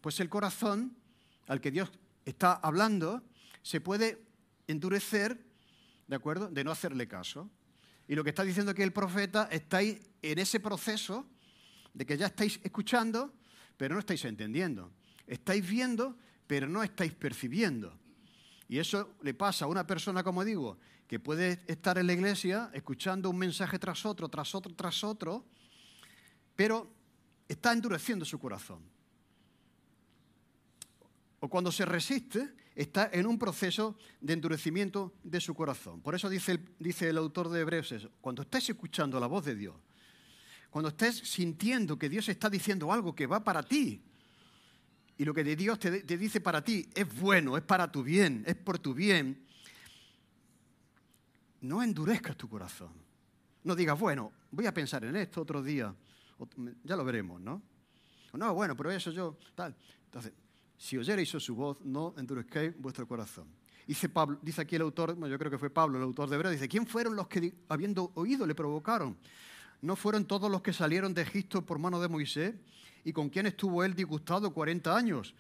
pues el corazón al que Dios está hablando se puede endurecer, ¿de acuerdo? De no hacerle caso. Y lo que está diciendo aquí el profeta, estáis en ese proceso de que ya estáis escuchando, pero no estáis entendiendo. Estáis viendo, pero no estáis percibiendo. Y eso le pasa a una persona, como digo, que puede estar en la iglesia escuchando un mensaje tras otro, tras otro, tras otro, pero está endureciendo su corazón. O cuando se resiste, está en un proceso de endurecimiento de su corazón. Por eso dice dice el autor de Hebreos. Cuando estés escuchando la voz de Dios, cuando estés sintiendo que Dios está diciendo algo que va para ti, y lo que de Dios te, dice para ti es bueno, es para tu bien, es por tu bien, no endurezcas tu corazón. No digas, bueno, voy a pensar en esto otro día, ya lo veremos, ¿no? No, bueno, pero eso yo, tal. Entonces, si oyereis su voz, no endurezcáis vuestro corazón. Dice, Pablo, dice aquí el autor, yo creo que fue Pablo, el autor de Hebreo, dice, ¿quién fueron los que, habiendo oído, le provocaron? ¿No fueron todos los que salieron de Egipto por mano de Moisés? Y con quién estuvo él disgustado 40 años.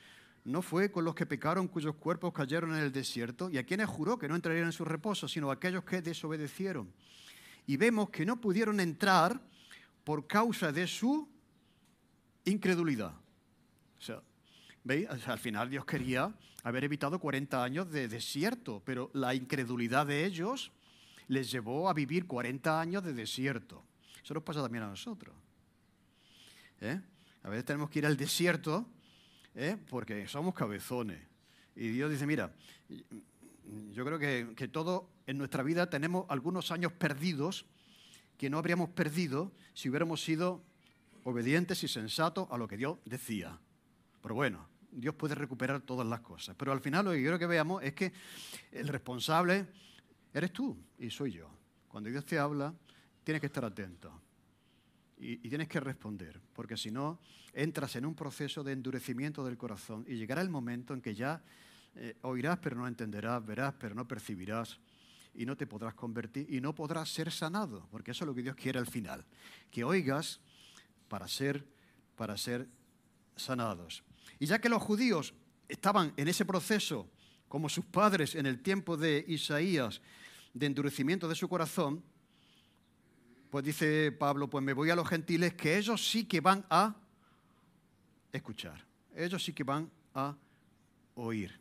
¿No fue con los que pecaron cuyos cuerpos cayeron en el desierto? ¿Y a quienes juró que no entrarían en su reposo, sino a aquellos que desobedecieron? Y vemos que no pudieron entrar por causa de su incredulidad. O sea, ¿veis? al final Dios quería haber evitado 40 años de desierto, pero la incredulidad de ellos les llevó a vivir 40 años de desierto. Eso nos pasa también a nosotros. ¿Eh? A veces tenemos que ir al desierto ¿eh? porque somos cabezones. Y Dios dice, mira, yo creo que, que todo en nuestra vida tenemos algunos años perdidos que no habríamos perdido si hubiéramos sido obedientes y sensatos a lo que Dios decía. Pero bueno, Dios puede recuperar todas las cosas. Pero al final lo que quiero que veamos es que el responsable eres tú y soy yo. Cuando Dios te habla, tienes que estar atento y, tienes que responder, porque si no, entras en un proceso de endurecimiento del corazón y llegará el momento en que ya eh, oirás pero no entenderás, verás pero no percibirás y no te podrás convertir y no podrás ser sanado, porque eso es lo que Dios quiere al final, que oigas para ser, para ser sanados. Y ya que los judíos estaban en ese proceso, como sus padres en el tiempo de Isaías, de endurecimiento de su corazón, pues dice Pablo, pues me voy a los gentiles, que ellos sí que van a escuchar, ellos sí que van a oír.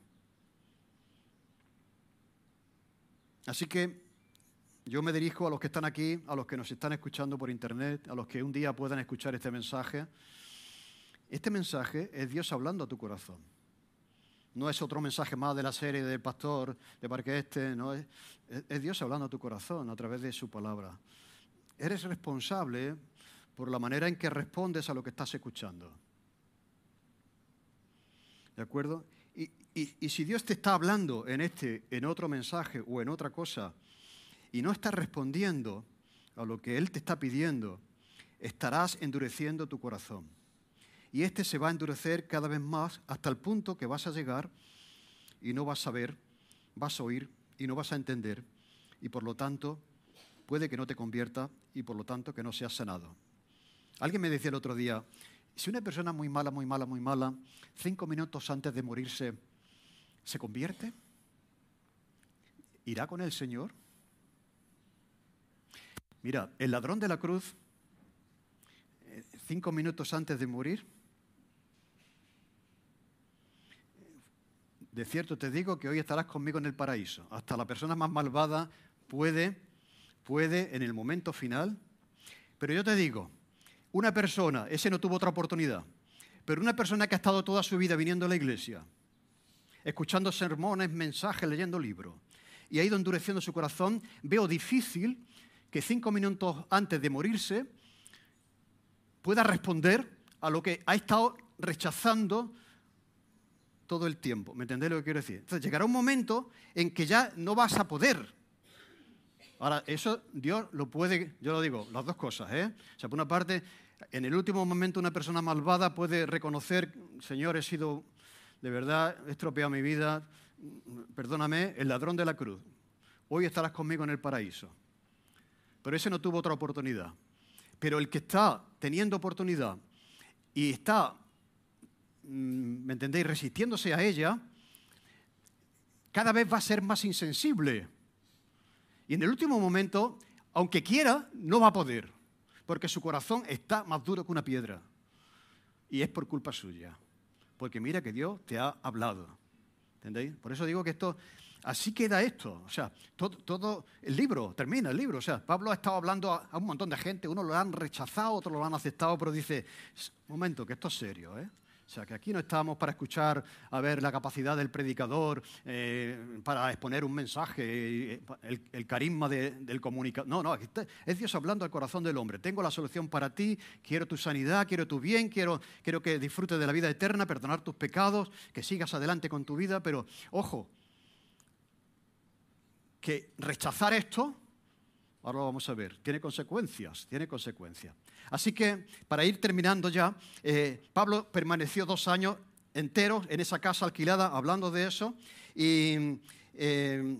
Así que yo me dirijo a los que están aquí, a los que nos están escuchando por internet, a los que un día puedan escuchar este mensaje. Este mensaje es Dios hablando a tu corazón. No es otro mensaje más de la serie del pastor de Parque Este, no es, es Dios hablando a tu corazón a través de su palabra eres responsable por la manera en que respondes a lo que estás escuchando. ¿De acuerdo? Y, si Dios te está hablando en este, en otro mensaje o en otra cosa, y no estás respondiendo a lo que Él te está pidiendo, estarás endureciendo tu corazón. Y este se va a endurecer cada vez más hasta el punto que vas a llegar y no vas a ver, vas a oír y no vas a entender. Y por lo tanto puede que no te convierta y por lo tanto que no seas sanado. Alguien me decía el otro día, si una persona muy mala, muy mala, muy mala, cinco minutos antes de morirse, ¿se convierte? ¿irá con el Señor? Mira, el ladrón de la cruz, eh, cinco minutos antes de morir, de cierto te digo que hoy estarás conmigo en el paraíso. Hasta la persona más malvada puede, puede en el momento final. Pero yo te digo, una persona, ese no tuvo otra oportunidad, pero una persona que ha estado toda su vida viniendo a la iglesia, escuchando sermones, mensajes, leyendo libros, y ha ido endureciendo su corazón, veo difícil que cinco minutos antes de morirse pueda responder a lo que ha estado rechazando todo el tiempo. ¿Me entendéis lo que quiero decir? Entonces llegará un momento en que ya no vas a poder. Ahora, eso Dios lo puede, yo lo digo, las dos cosas, ¿eh? O sea, por una parte, en el último momento una persona malvada puede reconocer, Señor, he sido, de verdad, he estropeado mi vida, perdóname, el ladrón de la cruz. Hoy estarás conmigo en el paraíso. Pero ese no tuvo otra oportunidad. Pero el que está teniendo oportunidad y está Mm, ¿me entendéis?, resistiéndose a ella, cada vez va a ser más insensible. Y en el último momento, aunque quiera, no va a poder, porque su corazón está más duro que una piedra. Y es por culpa suya, porque mira que Dios te ha hablado. ¿Entendéis? Por eso digo que esto, así queda esto. O sea, todo, el libro, termina el libro. O sea, Pablo ha estado hablando a, a un montón de gente, unos lo han rechazado, otros lo han aceptado, pero dice, momento, que esto es serio, ¿eh? O sea, que aquí no estamos para escuchar a ver la capacidad del predicador, eh, para exponer un mensaje, el, carisma del comunicador. No, no, es Dios hablando al corazón del hombre. Tengo la solución para ti, quiero tu sanidad, quiero tu bien, quiero, quiero que disfrutes de la vida eterna, perdonar tus pecados, que sigas adelante con tu vida, pero ojo, que rechazar esto Ahora lo vamos a ver. Tiene consecuencias, tiene consecuencias. Así que, para ir terminando ya, eh, Pablo permaneció dos años enteros en esa casa alquilada hablando de eso y eh,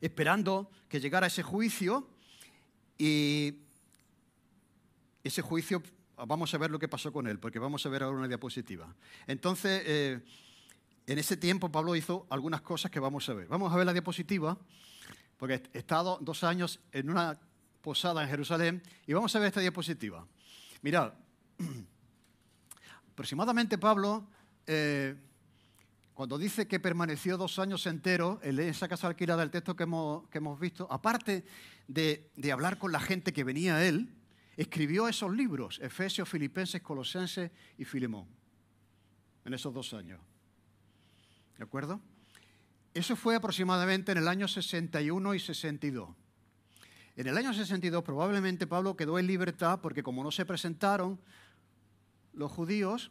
esperando que llegara ese juicio y ese juicio, vamos a ver lo que pasó con él, porque vamos a ver ahora una diapositiva. Entonces, eh, en ese tiempo Pablo hizo algunas cosas que vamos a ver. Vamos a ver la diapositiva porque he estado dos años en una posada en Jerusalén y vamos a ver esta diapositiva. Mirad, aproximadamente Pablo, eh, cuando dice que permaneció dos años enteros en esa casa alquilada, el texto que hemos, visto, aparte de, de hablar con la gente que venía a él, escribió esos libros, Efesios, Filipenses, Colosenses y Filemón, en esos dos años. ¿De acuerdo? Eso fue aproximadamente en el año 61 y 62. En el año 62 probablemente Pablo quedó en libertad porque como no se presentaron los judíos,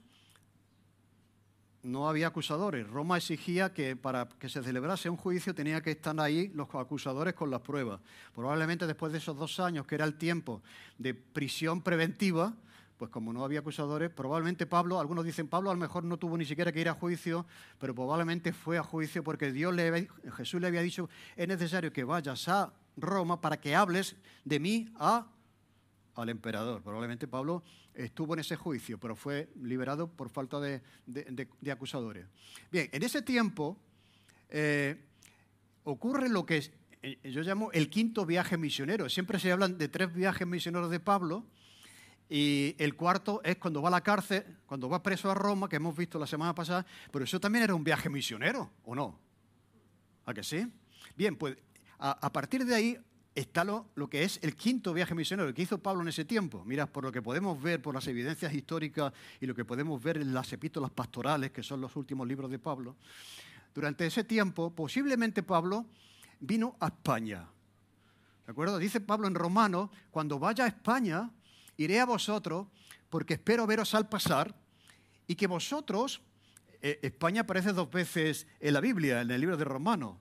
no había acusadores. Roma exigía que para que se celebrase un juicio tenía que estar ahí los acusadores con las pruebas. Probablemente después de esos dos años, que era el tiempo de prisión preventiva, pues como no había acusadores, probablemente Pablo, algunos dicen Pablo a lo mejor no tuvo ni siquiera que ir a juicio, pero probablemente fue a juicio porque Dios le, Jesús le había dicho, es necesario que vayas a Roma para que hables de mí a, al emperador. Probablemente Pablo estuvo en ese juicio, pero fue liberado por falta de, acusadores. Bien, en ese tiempo eh, ocurre lo que eh, yo llamo el quinto viaje misionero. Siempre se hablan de tres viajes misioneros de Pablo, y el cuarto es cuando va a la cárcel, cuando va preso a Roma, que hemos visto la semana pasada, pero eso también era un viaje misionero, ¿o no? ¿A que sí? Bien, pues a, partir de ahí está lo, que es el quinto viaje misionero que hizo Pablo en ese tiempo. Mira, por lo que podemos ver, por las evidencias históricas y lo que podemos ver en las epístolas pastorales, que son los últimos libros de Pablo, durante ese tiempo, posiblemente Pablo vino a España. ¿De acuerdo? Dice Pablo en Romano, cuando vaya a España, iré a vosotros porque espero veros al pasar y que vosotros, eh, España aparece dos veces en la Biblia, en el libro de Romanos.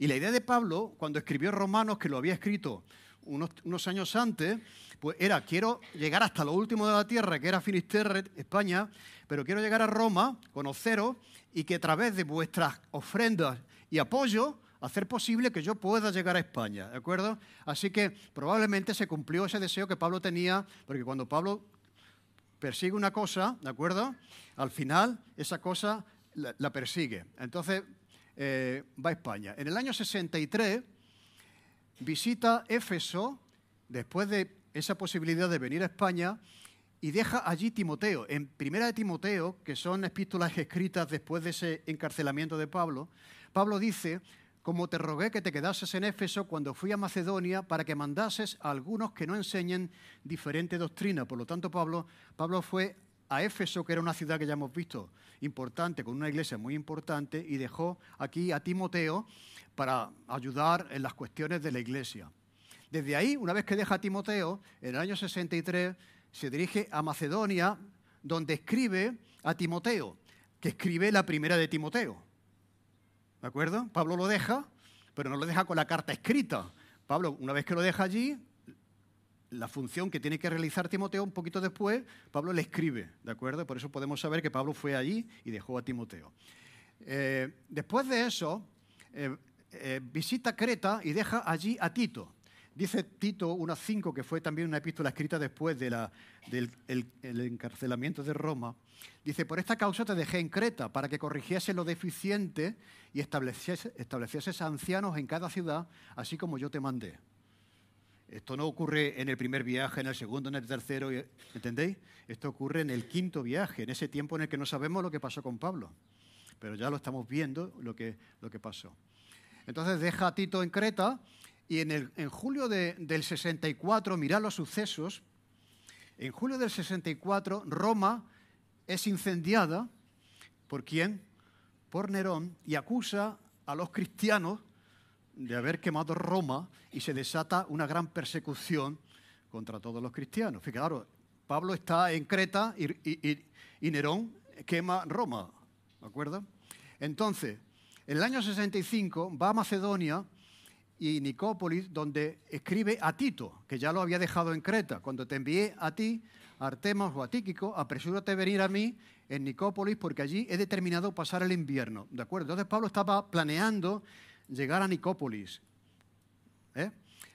Y la idea de Pablo, cuando escribió Romanos, que lo había escrito unos, años antes, pues era, quiero llegar hasta lo último de la tierra, que era Finisterre, España, pero quiero llegar a Roma, conoceros, y que a través de vuestras ofrendas y apoyo, hacer posible que yo pueda llegar a España, ¿de acuerdo? Así que probablemente se cumplió ese deseo que Pablo tenía, porque cuando Pablo persigue una cosa, ¿de acuerdo? Al final esa cosa la, persigue. Entonces, eh, va a España. En el año 63 visita Éfeso, después de esa posibilidad de venir a España, y deja allí Timoteo. En Primera de Timoteo, que son epístolas escritas después de ese encarcelamiento de Pablo, Pablo dice, como te rogué que te quedases en Éfeso cuando fui a Macedonia para que mandases a algunos que no enseñen diferente doctrina. Por lo tanto, Pablo, Pablo fue a Éfeso, que era una ciudad que ya hemos visto importante, con una iglesia muy importante, y dejó aquí a Timoteo para ayudar en las cuestiones de la iglesia. Desde ahí, una vez que deja a Timoteo, en el año 63 se dirige a Macedonia, donde escribe a Timoteo, que escribe la primera de Timoteo. ¿De acuerdo? Pablo lo deja, pero no lo deja con la carta escrita. Pablo, una vez que lo deja allí, la función que tiene que realizar Timoteo un poquito después, Pablo le escribe, ¿de acuerdo? Por eso podemos saber que Pablo fue allí y dejó a Timoteo. Eh, después de eso, eh, eh, visita Creta y deja allí a Tito. Dice Tito 1.5, que fue también una epístola escrita después de del encarcelamiento de Roma. Dice, por esta causa te dejé en Creta, para que corrigiese lo deficiente y estableciese, estableciese ancianos en cada ciudad, así como yo te mandé. Esto no ocurre en el primer viaje, en el segundo, en el tercero, ¿entendéis? Esto ocurre en el quinto viaje, en ese tiempo en el que no sabemos lo que pasó con Pablo. Pero ya lo estamos viendo lo que, lo que pasó. Entonces deja a Tito en Creta y en, el, en julio del 64, mirad los sucesos, en julio del 64 Roma es incendiada, ¿por quién? Por Nerón, y acusa a los cristianos de haber quemado Roma y se desata una gran persecución contra todos los cristianos. Fijaros, Pablo está en Creta y, y Nerón quema Roma, ¿de acuerdo? Entonces, en el año 65 va a Macedonia y Nicópolis, donde escribe a Tito, que ya lo había dejado en Creta. Cuando te envié a ti, Artemas o a Tíquico, apresúrate a venir a mí en Nicópolis, porque allí he determinado pasar el invierno. ¿De acuerdo? Entonces Pablo estaba planeando llegar a Nicópolis. ¿eh?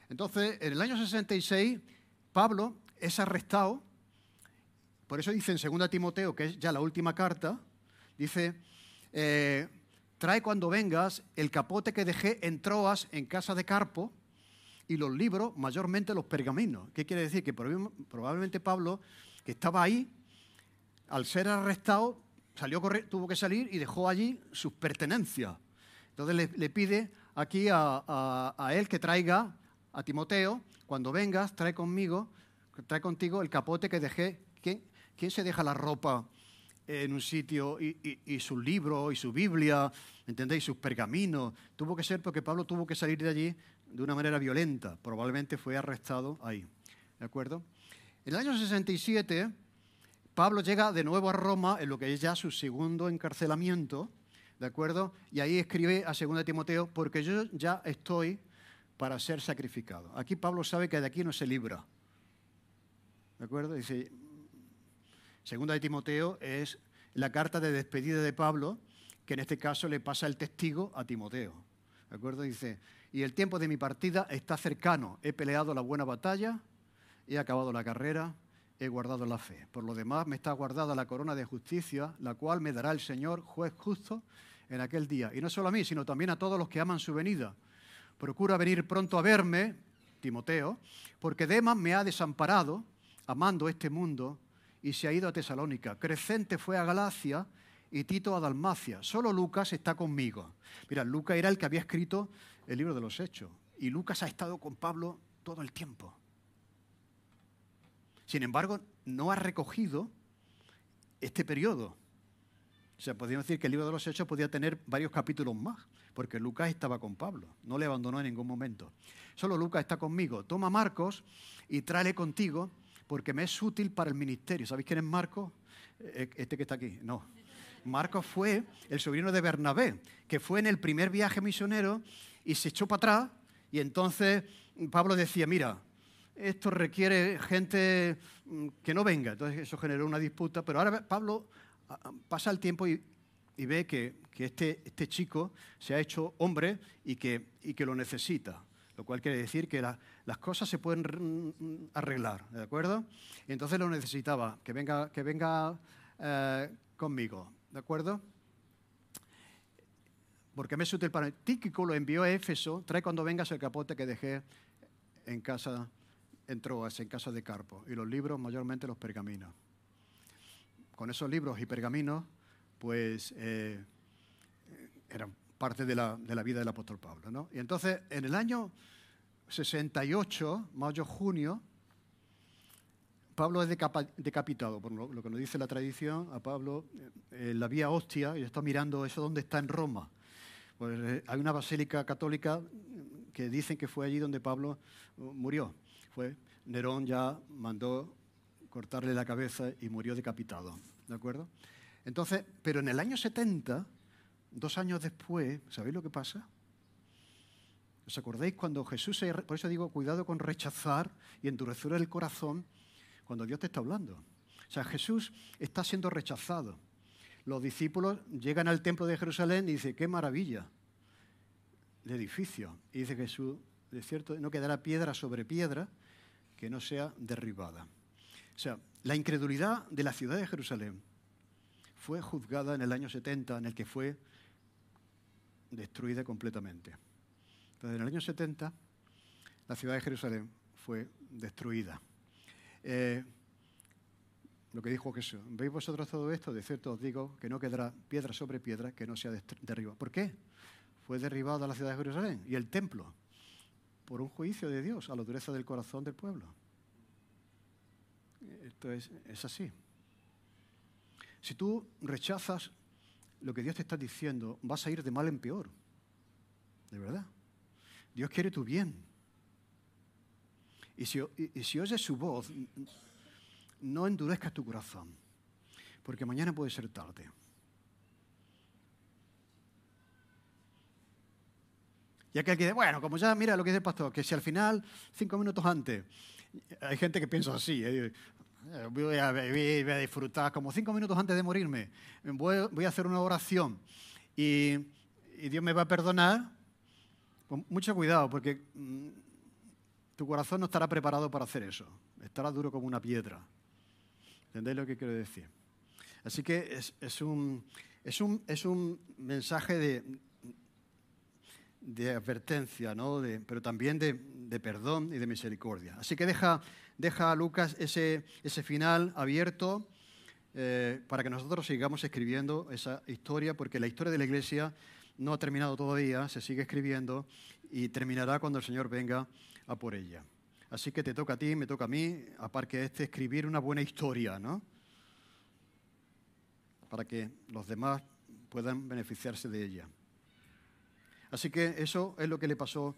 Entonces, en el año 66, Pablo es arrestado. Por eso dice en 2 Timoteo, que es ya la última carta, dice. Eh, trae cuando vengas el capote que dejé en Troas en casa de Carpo y los libros, mayormente los pergaminos. ¿Qué quiere decir? Que probablemente Pablo, que estaba ahí, al ser arrestado, salió tuvo que salir y dejó allí sus pertenencias. Entonces le, pide aquí a, él que traiga a Timoteo, cuando vengas, trae conmigo, trae contigo el capote que dejé. ¿Quién se deja la ropa en un sitio y, su libro y su Biblia, ¿entendéis? Sus pergaminos. Tuvo que ser porque Pablo tuvo que salir de allí de una manera violenta. Probablemente fue arrestado ahí. ¿De acuerdo? En el año 67, Pablo llega de nuevo a Roma en lo que es ya su segundo encarcelamiento. ¿De acuerdo? Y ahí escribe a 2 Timoteo, porque yo ya estoy para ser sacrificado. Aquí Pablo sabe que de aquí no se libra. ¿De acuerdo? Dice, Segunda de Timoteo es la carta de despedida de Pablo, que en este caso le pasa el testigo a Timoteo. ¿De acuerdo? Dice, y el tiempo de mi partida está cercano. He peleado la buena batalla, he acabado la carrera, he guardado la fe. Por lo demás, me está guardada la corona de justicia, la cual me dará el Señor, juez justo, en aquel día. Y no solo a mí, sino también a todos los que aman su venida. Procura venir pronto a verme, Timoteo, porque Demas me ha desamparado, amando este mundo y se ha ido a Tesalónica. Crescente fue a Galacia y Tito a Dalmacia. Solo Lucas está conmigo. Mira, Lucas era el que había escrito el libro de los Hechos y Lucas ha estado con Pablo todo el tiempo. Sin embargo, no ha recogido este periodo. O sea, podríamos decir que el libro de los Hechos podía tener varios capítulos más, porque Lucas estaba con Pablo, no le abandonó en ningún momento. Solo Lucas está conmigo. Toma Marcos y tráele contigo porque me es útil para el ministerio. ¿Sabéis quién es Marcos? Eh, este que está aquí. No. Marcos fue el sobrino de Bernabé, que fue en el primer viaje misionero y se echó para atrás. Y entonces Pablo decía, mira, esto requiere gente mm, que no venga. Entonces eso generó una disputa. Pero ahora Pablo ah, ah, pasa el tiempo y, ve que, este, este, chico se ha hecho hombre y que, lo necesita lo cual quiere decir que las cosas se pueden arreglar, ¿de acuerdo? entonces lo necesitaba, que venga, que venga eh, conmigo, ¿de acuerdo? porque me es útil para Tíquico lo envió a Éfeso, trae cuando vengas el capote que dejé en casa, en Troas, en casa de Carpo, y los libros, mayormente los pergaminos. Con esos libros y pergaminos, pues eh, eran parte de la, de la, vida del apóstol Pablo. ¿no? Y entonces, en el año 68, mayo-junio, Pablo es decapitado, por lo, que nos dice la tradición, a Pablo eh, la vía hostia, y está mirando eso donde está en Roma. Pues eh, hay una basílica católica que dicen que fue allí donde Pablo uh, murió. Fue, Nerón ya mandó cortarle la cabeza y murió decapitado. ¿De acuerdo? Entonces, pero en el año 70, dos años después, ¿sabéis lo que pasa? ¿Os acordáis cuando Jesús, se, por eso digo, cuidado con rechazar y endurecer el corazón cuando Dios te está hablando? O sea, Jesús está siendo rechazado los discípulos llegan al templo de Jerusalén y dicen, qué maravilla de edificio. Y dice Jesús, de cierto, no quedará piedra sobre piedra que no sea derribada. O sea, la incredulidad de la ciudad de Jerusalén fue juzgada en el año 70, en el que fue destruida completamente. Entonces, en el año 70, la ciudad de Jerusalén fue destruida. Eh, lo que dijo Jesús. ¿Veis vosotros todo esto? De cierto os digo que no quedará piedra sobre piedra que no sea derribada. ¿Por qué? Fue derribada la ciudad de Jerusalén y el templo por un juicio de Dios a la dureza del corazón del pueblo. Esto es, es así. Si tú rechazas lo que Dios te está diciendo, vas a ir de mal en peor. De verdad. Dios quiere tu bien. Y si, y oyes su voz, no endurezcas tu corazón, porque mañana puede ser tarde. Ya que hay que, bueno, como ya mira lo que dice el pastor, que si al final, cinco minutos antes, hay gente que piensa así, eh, voy, a, disfrutar, como cinco minutos antes de morirme, voy, a hacer una oración y, Dios me va a perdonar, con mucho cuidado, porque mm, tu corazón no estará preparado para hacer eso, estará duro como una piedra. ¿Entendéis lo que quiero decir? Así que es, un, mensaje de, advertencia, ¿no? pero también de, perdón y de misericordia. Así que deja, a Lucas ese, ese final abierto eh, para que nosotros sigamos escribiendo esa historia, porque la historia de la iglesia no ha terminado todavía, se sigue escribiendo y terminará cuando el Señor venga a por ella. Así que te toca a ti, me toca a mí, aparte de este, escribir una buena historia, ¿no? Para que los demás puedan beneficiarse de ella. Así que eso es lo que le pasó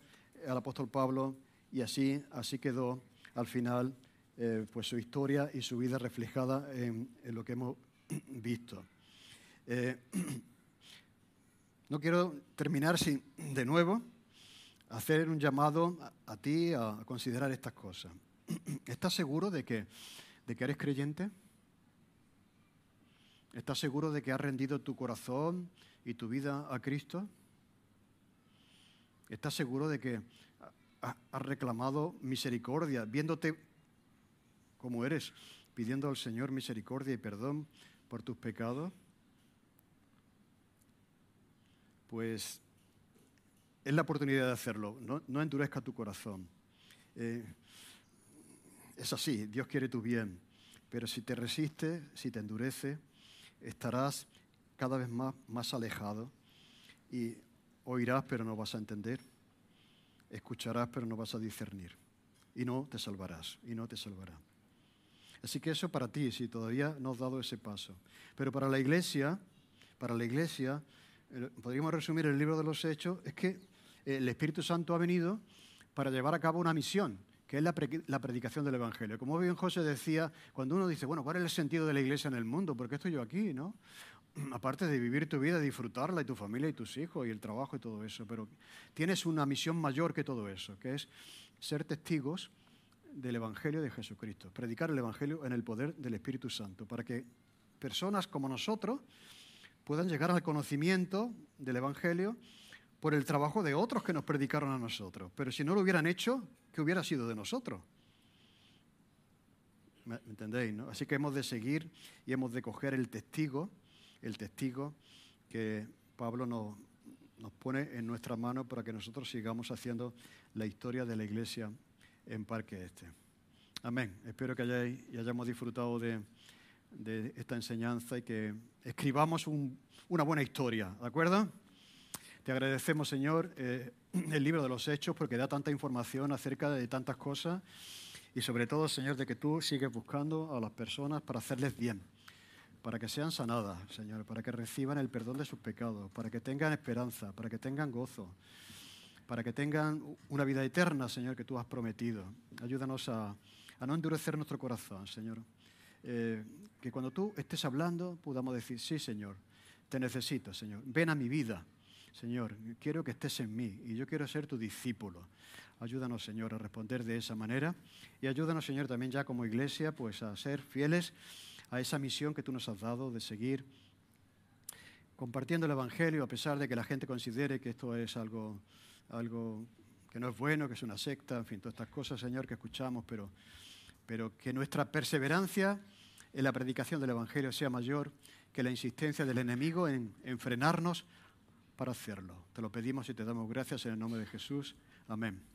al apóstol Pablo y así, así quedó al final eh, pues su historia y su vida reflejada en, lo que hemos visto. Eh, no quiero terminar sin, de nuevo hacer un llamado a, ti a considerar estas cosas. ¿Estás seguro de que, de que eres creyente? ¿Estás seguro de que has rendido tu corazón y tu vida a Cristo? ¿Estás seguro de que has reclamado misericordia, viéndote como eres, pidiendo al Señor misericordia y perdón por tus pecados? Pues es la oportunidad de hacerlo. No, endurezca tu corazón. Eh, es así, Dios quiere tu bien. Pero si te resiste, si te endurece, estarás cada vez más, más alejado y oirás pero no vas a entender, escucharás pero no vas a discernir y no te salvarás y no te salvará. Así que eso para ti, si todavía no has dado ese paso. Pero para la iglesia, para la iglesia, podríamos resumir el libro de los hechos, es que el Espíritu Santo ha venido para llevar a cabo una misión, que es la, predicación del Evangelio. Como bien José decía, cuando uno dice, bueno, ¿cuál es el sentido de la iglesia en el mundo? ¿Por qué estoy yo aquí? ¿no? Aparte de vivir tu vida, disfrutarla y tu familia y tus hijos y el trabajo y todo eso, pero tienes una misión mayor que todo eso, que es ser testigos del Evangelio de Jesucristo, predicar el Evangelio en el poder del Espíritu Santo, para que personas como nosotros puedan llegar al conocimiento del Evangelio por el trabajo de otros que nos predicaron a nosotros. Pero si no lo hubieran hecho, ¿qué hubiera sido de nosotros? ¿Me entendéis? No? Así que hemos de seguir y hemos de coger el testigo, el testigo que Pablo nos, nos pone en nuestra mano para que nosotros sigamos haciendo la historia de la iglesia en Parque Este. Amén. Espero que hayáis y hayamos disfrutado de, esta enseñanza y que escribamos una buena historia, ¿de acuerdo? Te agradecemos, Señor, eh, el libro de los Hechos porque da tanta información acerca de tantas cosas y sobre todo, Señor, de que tú sigues buscando a las personas para hacerles bien para que sean sanadas, Señor, para que reciban el perdón de sus pecados, para que tengan esperanza, para que tengan gozo, para que tengan una vida eterna, Señor, que tú has prometido. Ayúdanos a, no endurecer nuestro corazón, Señor. Eh, que cuando tú estés hablando podamos decir, sí, Señor, te necesito, Señor. Ven a mi vida, Señor. Quiero que estés en mí y yo quiero ser tu discípulo. Ayúdanos, Señor, a responder de esa manera y ayúdanos, Señor, también ya como iglesia, pues a ser fieles a esa misión que tú nos has dado de seguir compartiendo el Evangelio, a pesar de que la gente considere que esto es algo, algo que no es bueno, que es una secta, en fin, todas estas cosas, Señor, que escuchamos, pero, pero que nuestra perseverancia en la predicación del Evangelio sea mayor que la insistencia del enemigo en, en frenarnos para hacerlo. Te lo pedimos y te damos gracias en el nombre de Jesús. Amén.